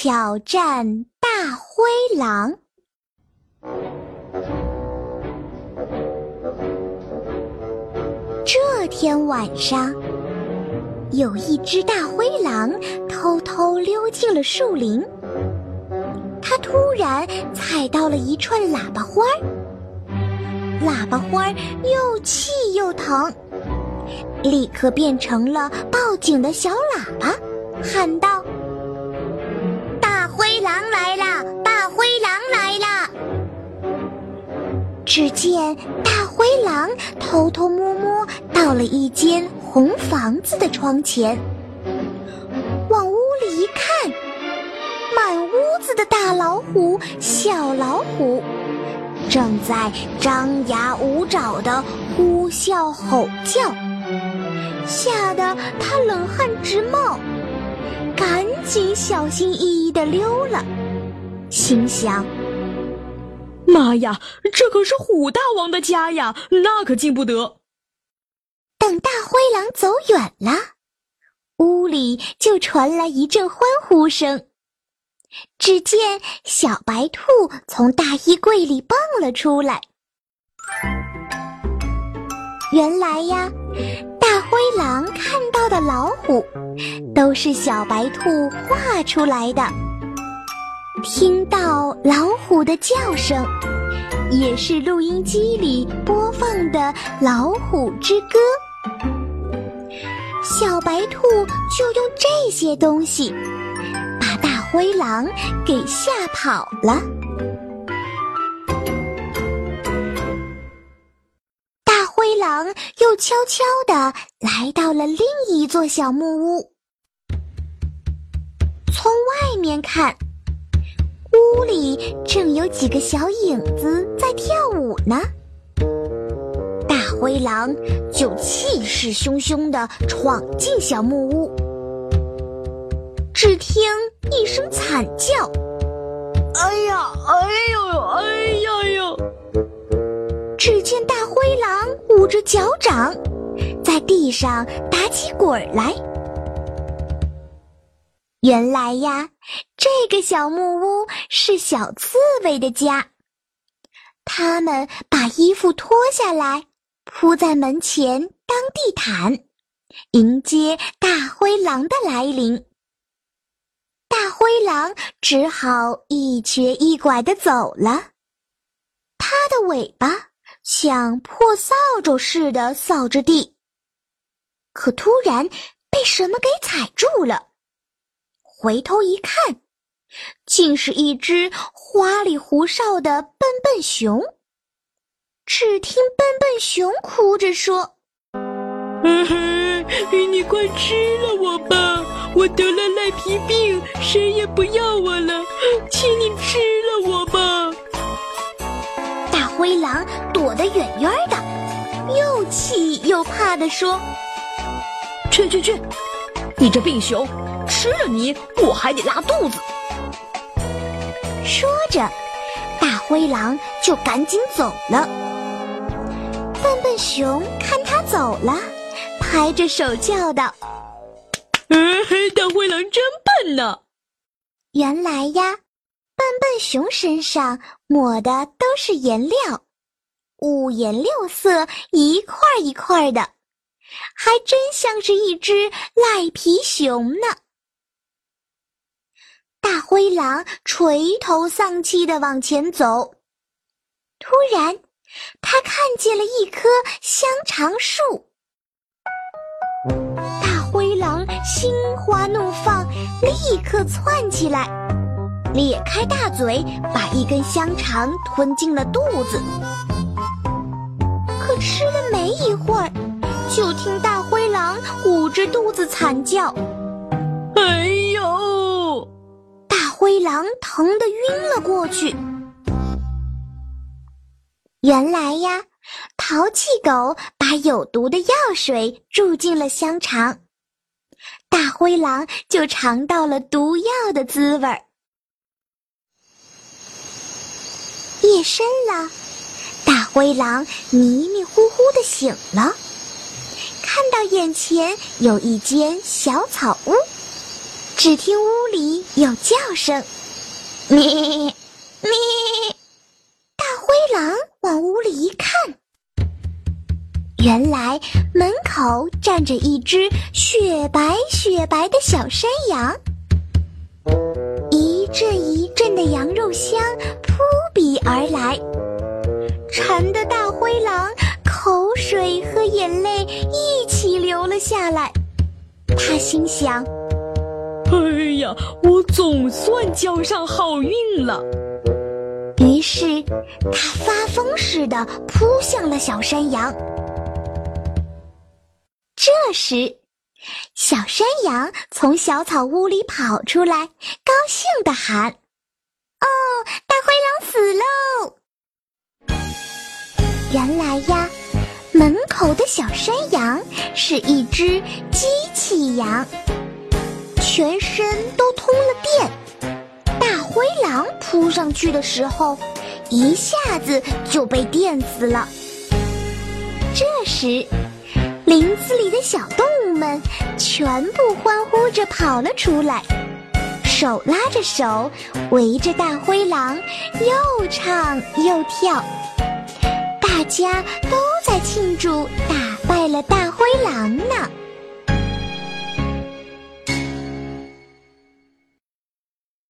挑战大灰狼。这天晚上，有一只大灰狼偷偷溜进了树林。它突然踩到了一串喇叭花儿，喇叭花儿又气又疼，立刻变成了报警的小喇叭，喊道。只见大灰狼偷偷摸摸到了一间红房子的窗前，往屋里一看，满屋子的大老虎、小老虎正在张牙舞爪的呼啸吼叫，吓得他冷汗直冒。赶紧小心翼翼的溜了，心想：“妈呀，这可是虎大王的家呀，那可进不得。”等大灰狼走远了，屋里就传来一阵欢呼声。只见小白兔从大衣柜里蹦了出来。原来呀。大灰狼看到的老虎，都是小白兔画出来的。听到老虎的叫声，也是录音机里播放的《老虎之歌》。小白兔就用这些东西，把大灰狼给吓跑了。大灰狼又悄悄地来到了另一座小木屋，从外面看，屋里正有几个小影子在跳舞呢。大灰狼就气势汹汹地闯进小木屋，只听一声惨叫：“哎呀，哎呦，哎呀呦！”只见大灰狼捂着脚掌，在地上打起滚来。原来呀，这个小木屋是小刺猬的家。他们把衣服脱下来，铺在门前当地毯，迎接大灰狼的来临。大灰狼只好一瘸一拐的走了，它的尾巴。像破扫帚似的扫着地，可突然被什么给踩住了。回头一看，竟是一只花里胡哨的笨笨熊。只听笨笨熊哭着说：“嗯哼，你快吃了我吧！我得了赖皮病，谁也不要我了，请你吃了我吧！”大灰狼躲得远远的，又气又怕地说：“去去去，你这病熊，吃了你我还得拉肚子。”说着，大灰狼就赶紧走了。笨笨熊看他走了，拍着手叫道：“嗯，大灰狼真笨呢！”原来呀。笨笨熊身上抹的都是颜料，五颜六色，一块一块的，还真像是一只赖皮熊呢。大灰狼垂头丧气的往前走，突然，他看见了一棵香肠树。大灰狼心花怒放，立刻窜起来。咧开大嘴，把一根香肠吞进了肚子。可吃了没一会儿，就听大灰狼捂着肚子惨叫：“狼疼的晕了过去。原来呀，淘气狗把有毒的药水注进了香肠，大灰狼就尝到了毒药的滋味儿。夜深了，大灰狼迷迷糊糊的醒了，看到眼前有一间小草屋，只听屋里有叫声：“咩咩！”大灰狼往屋里一看，原来门口站着一只雪白雪白的小山羊，一阵一阵的羊肉香扑鼻而来，馋的大灰狼口水和眼泪一起流了下来。他心想。哎呀，我总算交上好运了。于是，他发疯似的扑向了小山羊。这时，小山羊从小草屋里跑出来，高兴地喊：“哦，大灰狼死喽！”原来呀，门口的小山羊是一只机器羊。全身都通了电，大灰狼扑上去的时候，一下子就被电死了。这时，林子里的小动物们全部欢呼着跑了出来，手拉着手，围着大灰狼又唱又跳，大家都在庆祝打败了大灰狼呢。